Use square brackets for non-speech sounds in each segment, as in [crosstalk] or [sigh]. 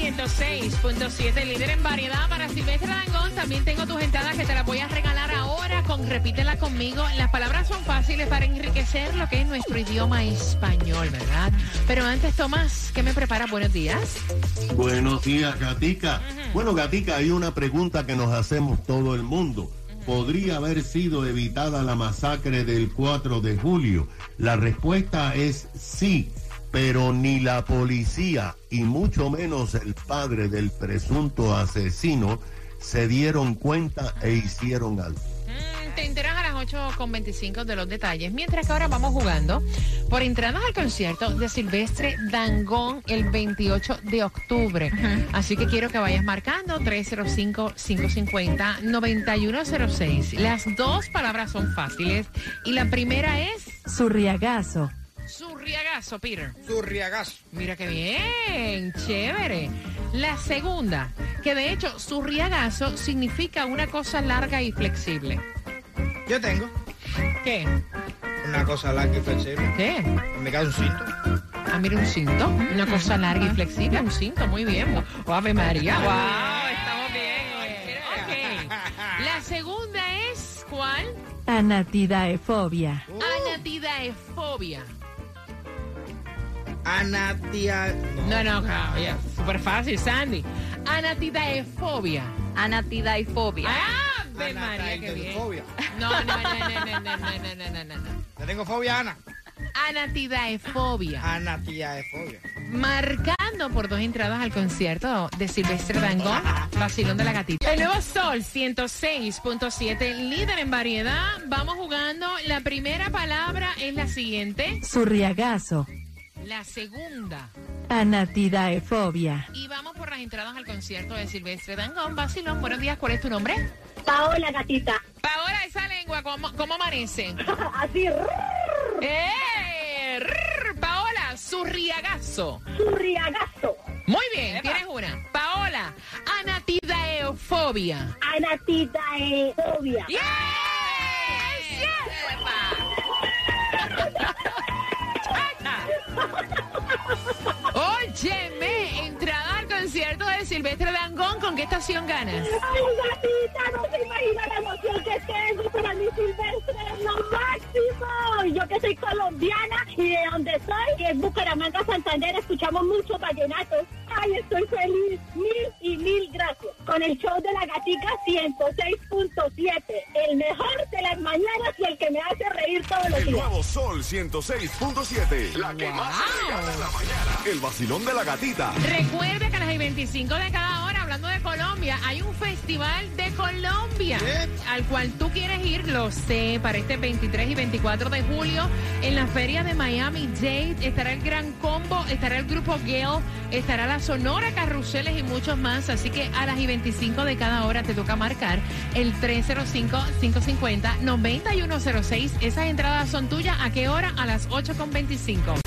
106.7, líder en variedad para Silvestre Dangón. También tengo tus entradas que te las voy a regalar ahora. Con, repítela conmigo. Las palabras son fáciles para enriquecer lo que es nuestro idioma español, ¿verdad? Pero antes, Tomás, ¿qué me prepara? Buenos días. Buenos días, Gatica. Bueno, Gatica, hay una pregunta que nos hacemos todo el mundo. ¿Podría haber sido evitada la masacre del 4 de julio? La respuesta es sí, pero ni la policía y mucho menos el padre del presunto asesino se dieron cuenta e hicieron algo. Mm, Te enteras a las 8.25 de los detalles. Mientras que ahora vamos jugando por entradas al concierto de Silvestre Dangón el 28 de octubre. Así que quiero que vayas marcando 305-550-9106. Las dos palabras son fáciles y la primera es Surriagazo. Surriagazo, Peter. Zurriagazo. Mira qué bien, chévere. La segunda, que de hecho surriagazo significa una cosa larga y flexible. Yo tengo ¿Qué? una cosa larga y flexible. ¿Qué? Mi caso, un cinto. Ah, mira, un cinto. Una cosa larga y flexible. Un cinto, muy bien. Oh, Ave María. [laughs] Wow, estamos bien. Ok. La segunda es, ¿cuál? Anatidaefobia. Anatidaefobia. Anatia. No, no, ya, súper fácil, Sandy. Anatidaefobia. Anatidaifobia. Ah, Ave María, qué bien. Fobia. No, no, no, no, no, no, no, no, no, no, no, no. Le tengo fobia Ana. Anatidaefobia. Anatia de fobia. Marcando por dos entradas al concierto de Silvestre Dangón, Vacilón de la Gatita. El nuevo Sol 106.7, líder en variedad. Vamos jugando. La primera palabra es la siguiente. Surriagazo. La segunda. Anatidaefobia. Y vamos por las entradas al concierto de Silvestre Dangón, Vacilón. Buenos días, ¿cuál es tu nombre? Paola gatita. Paola, esa lengua, ¿cómo, cómo amanece? [laughs] Así, ¡Eh! Rrr, Paola, surriagazo. surriagazo. Muy bien, tienes una. Paola, anatidaefobia. Anatidaefobia. ¡Yes! Óyeme, entrada al concierto de Silvestre Dangón, ¿con qué estación ganas? Ay, gatita, no se imagina la emoción que tengo para mi Silvestre, es lo máximo. Yo que soy colombiana y de donde soy, es Bucaramanga, Santander, escuchamos mucho vallenatos. Ay, estoy feliz, mil y mil gracias. Con el show de la gatica 106.7, el mejor de las mañanas y el que me hace reír todos los El días. nuevo Sol 106.7. La que más se regala en la mañana. El vacilón de la gatita. Recuerda que a las 25 de cada Colombia, hay un festival de Colombia al cual tú quieres ir, lo sé, para este 23 y 24 de julio en la feria de Miami Dade. Estará el Gran Combo, estará el grupo Gale, estará la Sonora Carruseles y muchos más. Así que a las y 25 de cada hora te toca marcar el 305-550-9106. Esas entradas son tuyas. ¿A qué hora? A las 8.25.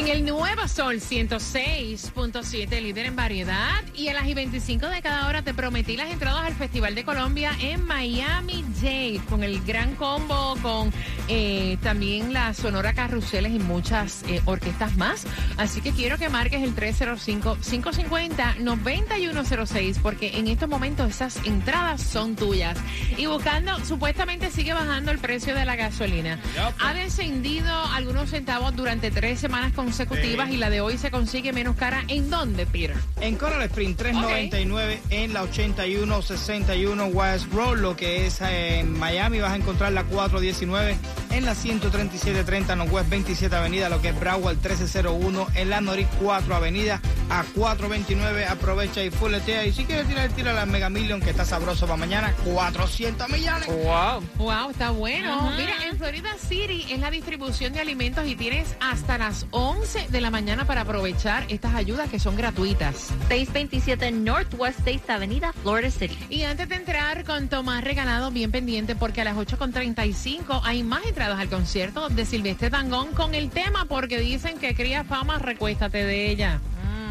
En el Nuevo Sol 106.7, líder en variedad. Y a las y 25 de cada hora te prometí las entradas al Festival de Colombia en Miami Dade, con el gran combo, con eh, también la Sonora Carruseles y muchas eh, orquestas más. Así que quiero que marques el 305-550-9106, porque en estos momentos esas entradas son tuyas. Y buscando, supuestamente sigue bajando el precio de la gasolina. Ha descendido algunos centavos durante tres semanas consecutivas y la de hoy se consigue menos cara. ¿En dónde, Peter? En Coral Spring 399 en la 8161 West Road, lo que es eh, en Miami vas a encontrar la 419 en la 13730 Northwest 27 Avenida, lo que es Broward 1301 en la Norit 4 Avenida a 429. Aprovecha y fuletea y si quieres tirar tira la Mega Million que está sabroso para mañana, 400 millones. Wow. Wow, está bueno. Mira, en Florida City es la distribución de alimentos y tienes hasta las 11 de la mañana para aprovechar estas ayudas que son gratuitas. 627 Northwest 6 Avenida, Florida City. Y antes de entrar con Tomás Regalado, bien pendiente, porque a las 8.35 hay más entradas al concierto de Silvestre Dangón con el tema, porque dicen que cría fama, recuéstate de ella.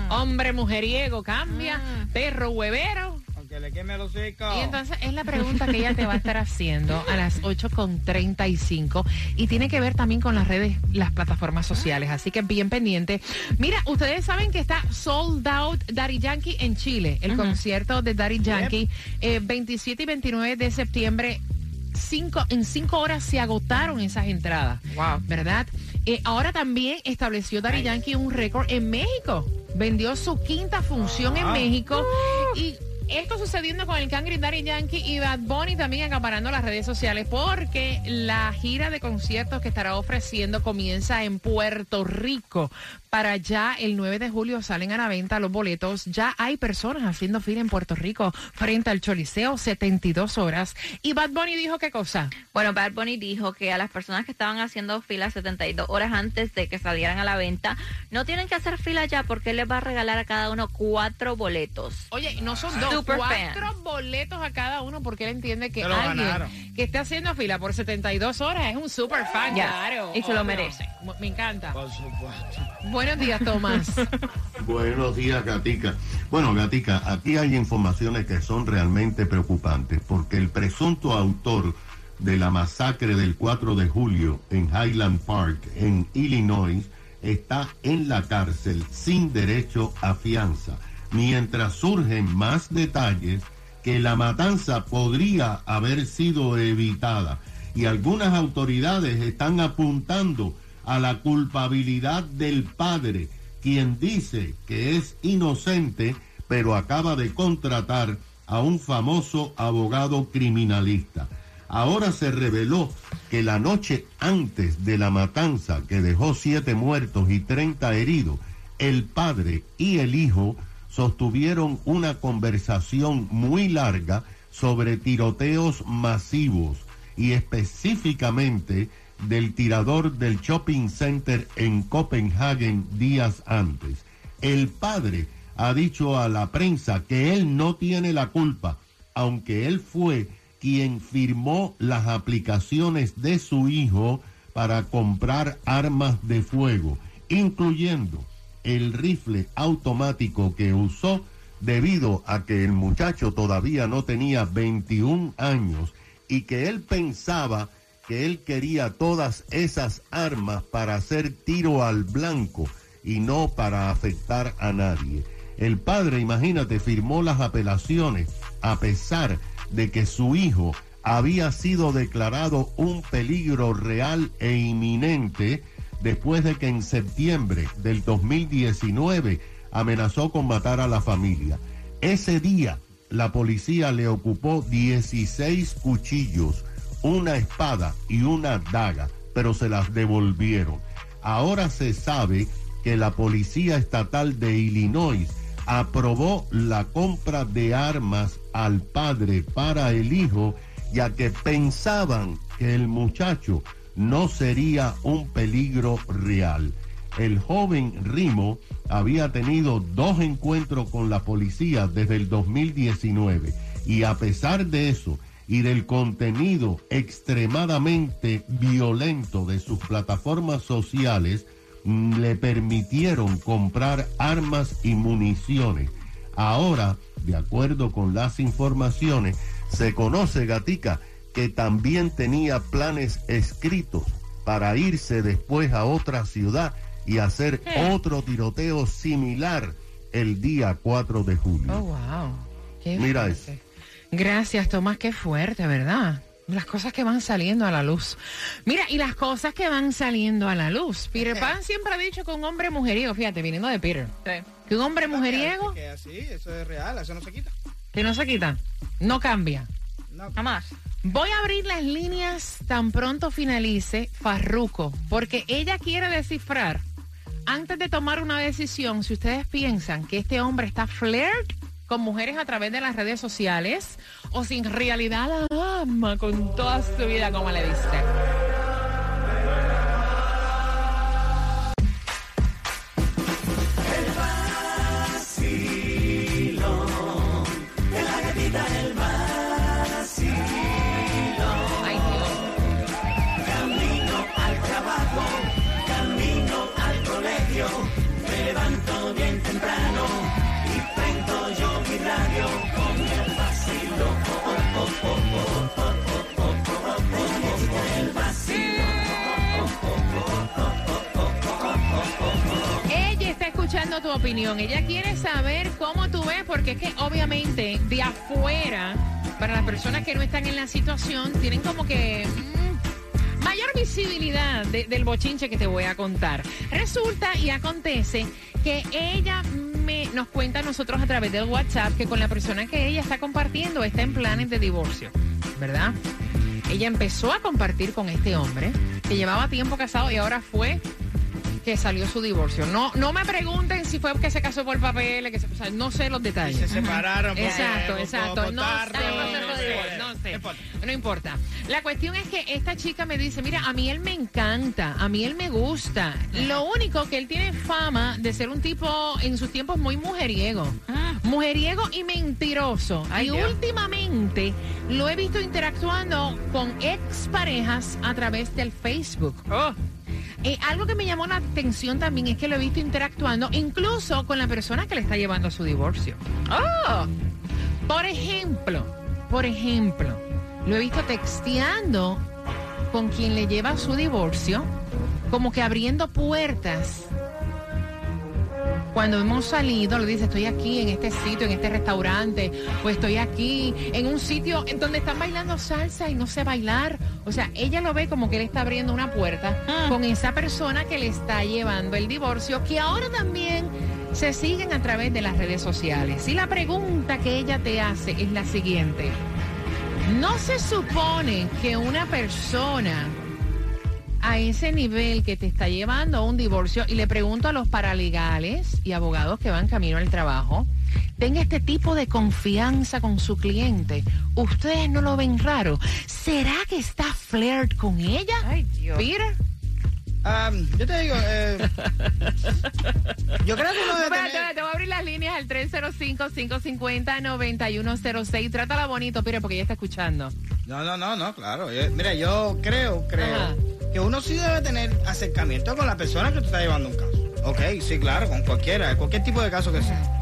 Hombre mujeriego, cambia, perro huevero. Aunque le queme los hocico. Y entonces es la pregunta que ella te va a estar haciendo a las 8.35 y tiene que ver también con las redes, las plataformas sociales, así que bien pendiente. Mira, ustedes saben que está sold out Daddy Yankee en Chile, el concierto de Daddy Yankee, eh, 27 y 29 de septiembre. Cinco, en cinco horas se agotaron esas entradas. Wow. ¿Verdad? Eh, ahora también estableció Daddy Yankee un récord en México. Vendió su quinta función en México. Y esto sucediendo con el Cangri Daddy Yankee y Bad Bunny también acaparando las redes sociales porque la gira de conciertos que estará ofreciendo comienza en Puerto Rico. Para ya el 9 de julio salen a la venta los boletos. Ya hay personas haciendo fila en Puerto Rico frente al Choliseo 72 horas. Y Bad Bunny dijo qué cosa. Bueno, Bad Bunny dijo que a las personas que estaban haciendo fila 72 horas antes de que salieran a la venta, no tienen que hacer fila ya porque él les va a regalar a cada uno cuatro boletos. Oye, no son dos, Super cuatro boletos a cada uno porque él entiende que alguien ganaron. que esté haciendo fila por 72 horas es un super fan, Ya, claro. y se lo merece. Me encanta. Por supuesto. Buenos días, Tomás. [laughs] Buenos días, Gatica. Bueno, Gatica, aquí hay informaciones que son realmente preocupantes porque el presunto autor de la masacre del 4 de julio en Highland Park, en Illinois, está en la cárcel sin derecho a fianza, mientras surgen más detalles que la matanza podría haber sido evitada y algunas autoridades están apuntando a la culpabilidad del padre, quien dice que es inocente, pero acaba de contratar a un famoso abogado criminalista. Ahora se reveló que la noche antes de la matanza que dejó siete muertos y 30 heridos, el padre y el hijo sostuvieron una conversación muy larga sobre tiroteos masivos y específicamente del tirador del shopping center en Copenhagen días antes. El padre ha dicho a la prensa que él no tiene la culpa, aunque él fue quien firmó las aplicaciones de su hijo para comprar armas de fuego, incluyendo el rifle automático que usó debido a que el muchacho todavía no tenía 21 años y que él pensaba que él quería todas esas armas para hacer tiro al blanco y no para afectar a nadie. El padre, imagínate, firmó las apelaciones a pesar de que su hijo había sido declarado un peligro real e inminente después de que en septiembre del 2019 amenazó con matar a la familia. Ese día la policía le ocupó 16 cuchillos, una espada y una daga, pero se las devolvieron. Ahora se sabe que la Policía Estatal de Illinois aprobó la compra de armas al padre para el hijo, ya que pensaban que el muchacho no sería un peligro real. El joven Rimo había tenido dos encuentros con la policía desde el 2019 y a pesar de eso y del contenido extremadamente violento de sus plataformas sociales, mm, le permitieron comprar armas y municiones. Ahora, de acuerdo con las informaciones, se conoce Gatica que también tenía planes escritos para irse después a otra ciudad y hacer otro tiroteo similar el día 4 de julio. Oh, wow. Qué Mira fuerte. Gracias, Tomás. Qué fuerte, ¿verdad? Las cosas que van saliendo a la luz. Mira, y las cosas que van saliendo a la luz. Peter Pan siempre ha dicho que un hombre mujeriego, fíjate, viniendo de Peter, que un hombre mujeriego Que así, eso es real, eso no se quita. que no se quita, no cambia. No. Jamás. Voy a abrir las líneas tan pronto finalice Farruco, porque ella quiere descifrar, antes de tomar una decisión, si ustedes piensan que este hombre está flirt con mujeres a través de las redes sociales o si en realidad ama con toda su vida, como le diste. Tu opinión. Ella quiere saber cómo tú ves, porque es que obviamente de afuera, para las personas que no están en la situación, tienen como que mm, mayor visibilidad de- del bochinche que te voy a contar. Resulta y acontece que ella me, nos cuenta a nosotros a través del WhatsApp que con la persona que ella está compartiendo está en planes de divorcio, ¿verdad? Ella empezó a compartir con este hombre que llevaba tiempo casado y ahora fue que salió su divorcio. No, no me pregunten si fue que se casó por papeles, que se, o sea, no sé los detalles. Se separaron. Exacto, exacto. No tarde, sé, no sé, no sé. no importa. No importa. La cuestión es que esta chica me dice, mira, a mí él me encanta, a mí él me gusta. Lo único que él tiene fama de ser un tipo en sus tiempos muy mujeriego. Mujeriego y mentiroso. Ay, y Dios. últimamente lo he visto interactuando con exparejas a través del Facebook. Oh. Eh, algo que me llamó la atención también es que lo he visto interactuando incluso con la persona que le está llevando a su divorcio. Oh. Por ejemplo, por ejemplo, lo he visto texteando con quien le lleva su divorcio, como que abriendo puertas. Cuando hemos salido, le dice, estoy aquí en este sitio, en este restaurante, o estoy aquí en un sitio en donde están bailando salsa y no sé bailar. O sea, ella lo ve como que él está abriendo una puerta con esa persona que le está llevando el divorcio, que ahora también se siguen a través de las redes sociales. Y la pregunta que ella te hace es la siguiente. ¿No se supone que una persona a ese nivel que te está llevando a un divorcio, y le pregunto a los paralegales y abogados que van camino al trabajo, tenga este tipo de confianza con su cliente? ¿Ustedes no lo ven raro? ¿Será que está flirt con ella? Ay, Dios. Peter. Ah, yo te digo, eh, yo creo que uno debe Espérate, tener- te voy a abrir las líneas al 305-550-9106. Trátala bonito, Peter, porque ella está escuchando. No, no, no, no, claro. Yo- mira, yo creo, creo Ajá. Que uno sí debe tener acercamiento con la persona que tú estás llevando un caso. Ok, sí, claro, con cualquiera, cualquier tipo de caso que sea.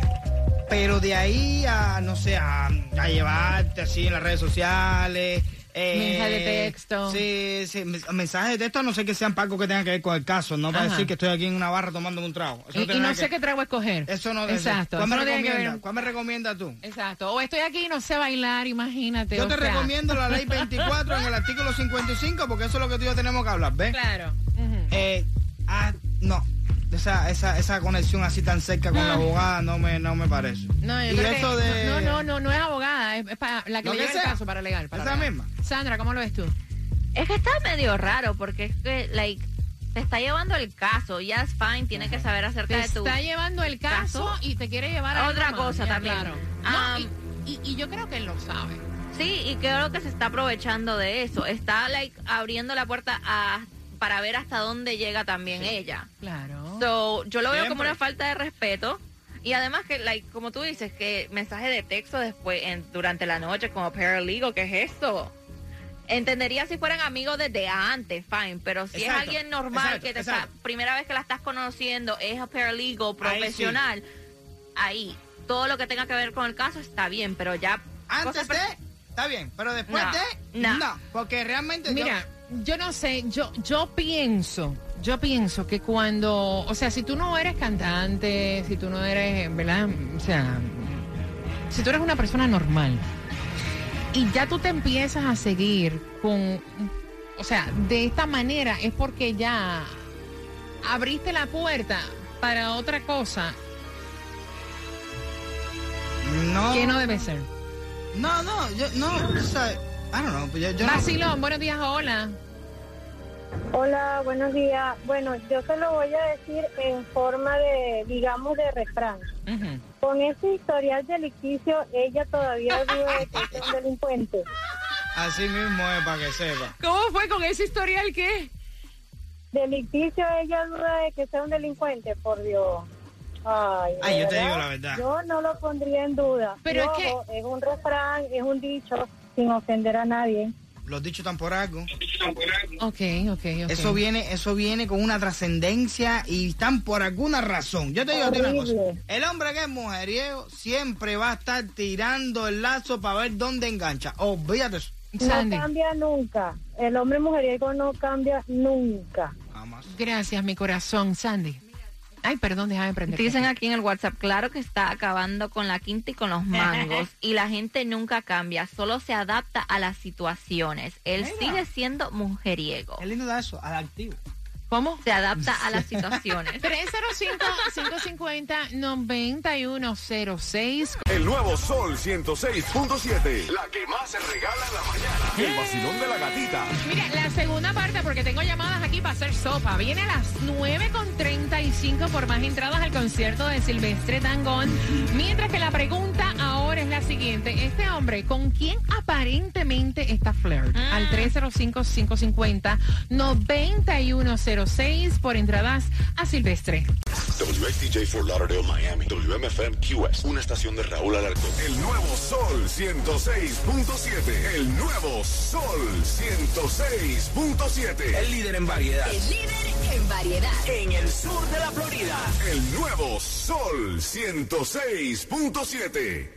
Pero de ahí a, no sé, a, a llevarte así en las redes sociales. Eh, Mensaje de texto. Sí, sí, mensajes de texto, no sé que sean pacos que tengan que ver con el caso. No para decir que estoy aquí en una barra tomándome un trago. Eso Y, no sé qué trago escoger. Eso no Exacto. ¿Cuál me, no recomienda? ver- ¿Cuál me recomiendas tú? Exacto. O estoy aquí y no sé bailar, imagínate. Yo o te sea. recomiendo la ley [laughs] 24 en el artículo 55 porque eso es lo que tú y yo tenemos que hablar, ¿ves? Claro. Eh, ah, no. Esa, esa, esa conexión así tan cerca con Ah. la abogada no me, no me parece. No, yo y creo eso que- de... no, no, no, no es abogada, es, es para la que le el caso para legal. Para Esa legal. misma. Sandra, ¿cómo lo ves tú? Es que está medio raro porque es que, like, te está llevando el caso. Ya es fine, tiene que saber acerca Te de tu. está llevando el caso, caso. y te quiere llevar a Otra cosa ya, también. Claro. No, Ah, y, y- y yo creo que él lo sabe. Sí, y creo que se está aprovechando de eso. Está, like, abriendo la puerta a, para ver hasta dónde llega también ella. Claro. So, yo lo veo como una falta de respeto. Y además que, like, como tú dices, que mensaje de texto después, en, durante la noche como paralegal, ¿qué es esto? Entendería si fueran amigos desde antes, fine, pero si es alguien normal exacto, que te exacto. está, primera vez que la estás conociendo, es a paralegal profesional, ahí, todo lo que tenga que ver con el caso está bien, pero ya... Antes de... Está bien, pero después No, de... no. porque realmente... yo- Mira, yo no sé, yo, yo pienso, yo pienso que cuando, o sea, si tú no eres cantante, si tú no eres, ¿verdad? O sea, si tú eres una persona normal y ya tú te empiezas a seguir con, o sea, de esta manera es porque ya abriste la puerta para otra cosa No. que no debe ser. No, no, yo, no, o sea, I don't know, yo, yo no- Vacilón, buenos días, hola. Hola, buenos días. Bueno, yo se lo voy a decir en forma de, digamos, de refrán. Con ese historial delicticio, ella todavía duda de que es un delincuente. Así mismo es, para que sepa. ¿Cómo fue con ese historial qué? Delicticio, ella duda de que sea un delincuente, por Dios. Ay, yo te digo la verdad. Yo no lo pondría en duda. Pero es que- es un refrán, es un dicho, sin ofender a nadie. Los dichos están por algo. Ok, ok, ok. Eso viene, eso viene con una trascendencia y están por alguna razón. Yo te digo a ti una cosa. El hombre que es mujeriego siempre va a estar tirando el lazo para ver dónde engancha. Olvídate eso. Sandy, No cambia nunca. El hombre mujeriego no cambia nunca. Gracias, mi corazón, Sandy. Ay, perdón, déjame prender. Dicen aquí en el WhatsApp, claro que está acabando con la quinta y con los [laughs] mangos. y la gente nunca cambia, solo se adapta a las situaciones. Él sigue siendo mujeriego. Qué lindo da eso, al activo. ¿Cómo? Se adapta a las [laughs] situaciones. 305-550-9106. El nuevo Sol 106.7. La que más se regala en la mañana. El vacilón de la gatita. Mira, la segunda parte, porque tengo llamadas aquí para hacer sopa, viene a las 9.35 por más entradas al concierto de Silvestre Dangón. Mientras que la pregunta es la siguiente. Este hombre, ¿con quién aparentemente está flirt? Al 305-550-9106 por entradas a Silvestre. WXTJ for Lauderdale, Miami. WMFM QS. Una estación de Raúl Alarcón. El nuevo Sol 106.7. El nuevo Sol 106.7. El líder en variedad. El líder en variedad. En el sur de la Florida. El nuevo Sol 106.7.